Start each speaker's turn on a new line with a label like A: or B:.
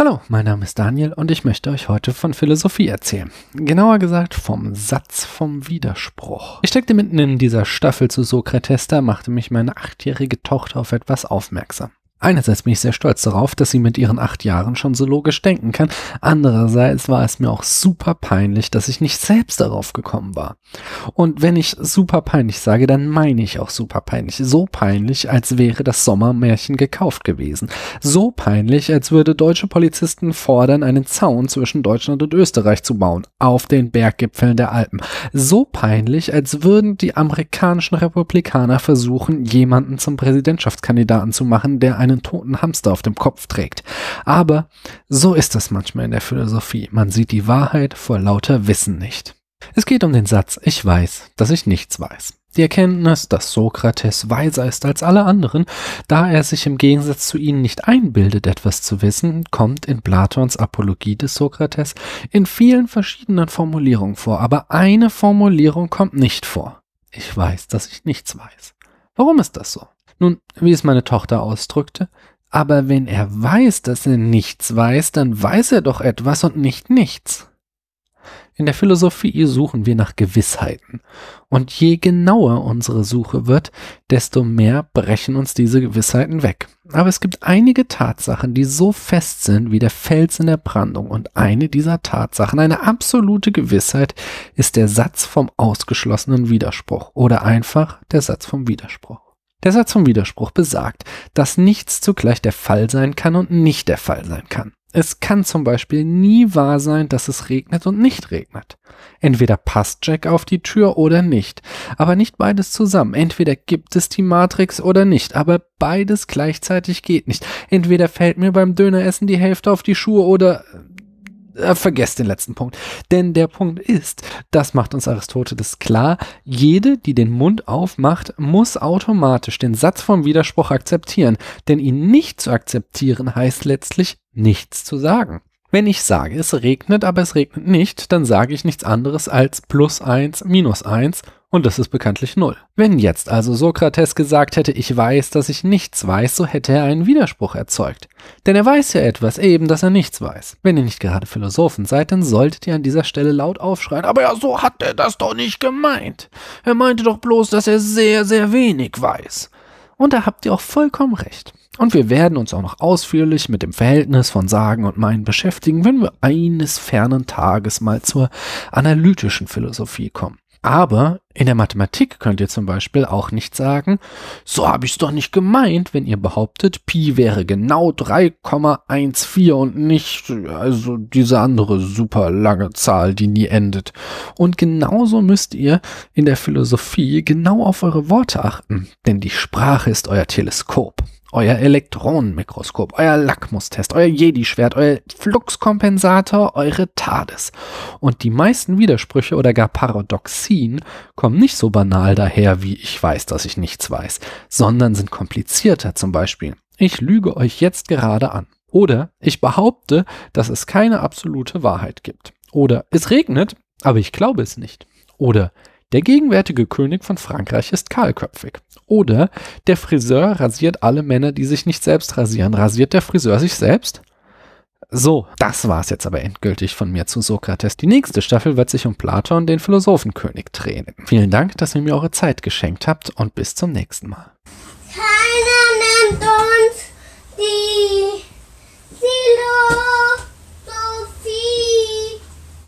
A: Hallo, mein Name ist Daniel und ich möchte euch heute von Philosophie erzählen. Genauer gesagt vom Satz vom Widerspruch. Ich steckte mitten in dieser Staffel zu Sokrates, da machte mich meine achtjährige Tochter auf etwas aufmerksam. Einerseits bin ich sehr stolz darauf, dass sie mit ihren acht Jahren schon so logisch denken kann. Andererseits war es mir auch super peinlich, dass ich nicht selbst darauf gekommen war. Und wenn ich super peinlich sage, dann meine ich auch super peinlich. So peinlich, als wäre das Sommermärchen gekauft gewesen. So peinlich, als würde deutsche Polizisten fordern, einen Zaun zwischen Deutschland und Österreich zu bauen. Auf den Berggipfeln der Alpen. So peinlich, als würden die amerikanischen Republikaner versuchen, jemanden zum Präsidentschaftskandidaten zu machen, der einen toten Hamster auf dem Kopf trägt. Aber so ist es manchmal in der Philosophie. Man sieht die Wahrheit vor lauter Wissen nicht. Es geht um den Satz, ich weiß, dass ich nichts weiß. Die Erkenntnis, dass Sokrates weiser ist als alle anderen, da er sich im Gegensatz zu ihnen nicht einbildet, etwas zu wissen, kommt in Platons Apologie des Sokrates in vielen verschiedenen Formulierungen vor, aber eine Formulierung kommt nicht vor. Ich weiß, dass ich nichts weiß. Warum ist das so? Nun, wie es meine Tochter ausdrückte, aber wenn er weiß, dass er nichts weiß, dann weiß er doch etwas und nicht nichts. In der Philosophie suchen wir nach Gewissheiten. Und je genauer unsere Suche wird, desto mehr brechen uns diese Gewissheiten weg. Aber es gibt einige Tatsachen, die so fest sind wie der Fels in der Brandung. Und eine dieser Tatsachen, eine absolute Gewissheit, ist der Satz vom ausgeschlossenen Widerspruch oder einfach der Satz vom Widerspruch. Der Satz vom Widerspruch besagt, dass nichts zugleich der Fall sein kann und nicht der Fall sein kann. Es kann zum Beispiel nie wahr sein, dass es regnet und nicht regnet. Entweder passt Jack auf die Tür oder nicht, aber nicht beides zusammen. Entweder gibt es die Matrix oder nicht, aber beides gleichzeitig geht nicht. Entweder fällt mir beim Döneressen die Hälfte auf die Schuhe oder äh, vergesst den letzten Punkt. Denn der Punkt ist, das macht uns Aristoteles klar, jede, die den Mund aufmacht, muss automatisch den Satz vom Widerspruch akzeptieren. Denn ihn nicht zu akzeptieren heißt letztlich nichts zu sagen. Wenn ich sage, es regnet, aber es regnet nicht, dann sage ich nichts anderes als plus eins, minus eins und das ist bekanntlich null. Wenn jetzt also Sokrates gesagt hätte, ich weiß, dass ich nichts weiß, so hätte er einen Widerspruch erzeugt. Denn er weiß ja etwas, eben, dass er nichts weiß. Wenn ihr nicht gerade Philosophen seid, dann solltet ihr an dieser Stelle laut aufschreien, aber ja, so hat er das doch nicht gemeint. Er meinte doch bloß, dass er sehr, sehr wenig weiß. Und da habt ihr auch vollkommen recht. Und wir werden uns auch noch ausführlich mit dem Verhältnis von Sagen und Meinen beschäftigen, wenn wir eines fernen Tages mal zur analytischen Philosophie kommen. Aber in der Mathematik könnt ihr zum Beispiel auch nicht sagen, so habe ich es doch nicht gemeint, wenn ihr behauptet, Pi wäre genau 3,14 und nicht, also diese andere super lange Zahl, die nie endet. Und genauso müsst ihr in der Philosophie genau auf eure Worte achten, denn die Sprache ist euer Teleskop euer Elektronenmikroskop, euer Lackmustest, euer Jedi-Schwert, euer Fluxkompensator, eure TARDIS. Und die meisten Widersprüche oder gar Paradoxien kommen nicht so banal daher, wie ich weiß, dass ich nichts weiß, sondern sind komplizierter zum Beispiel. Ich lüge euch jetzt gerade an. Oder ich behaupte, dass es keine absolute Wahrheit gibt. Oder es regnet, aber ich glaube es nicht. Oder der gegenwärtige König von Frankreich ist kahlköpfig. Oder der Friseur rasiert alle Männer, die sich nicht selbst rasieren. Rasiert der Friseur sich selbst? So, das war's jetzt aber endgültig von mir zu Sokrates. Die nächste Staffel wird sich um Platon, den Philosophenkönig, drehen. Vielen Dank, dass ihr mir eure Zeit geschenkt habt und bis zum nächsten Mal.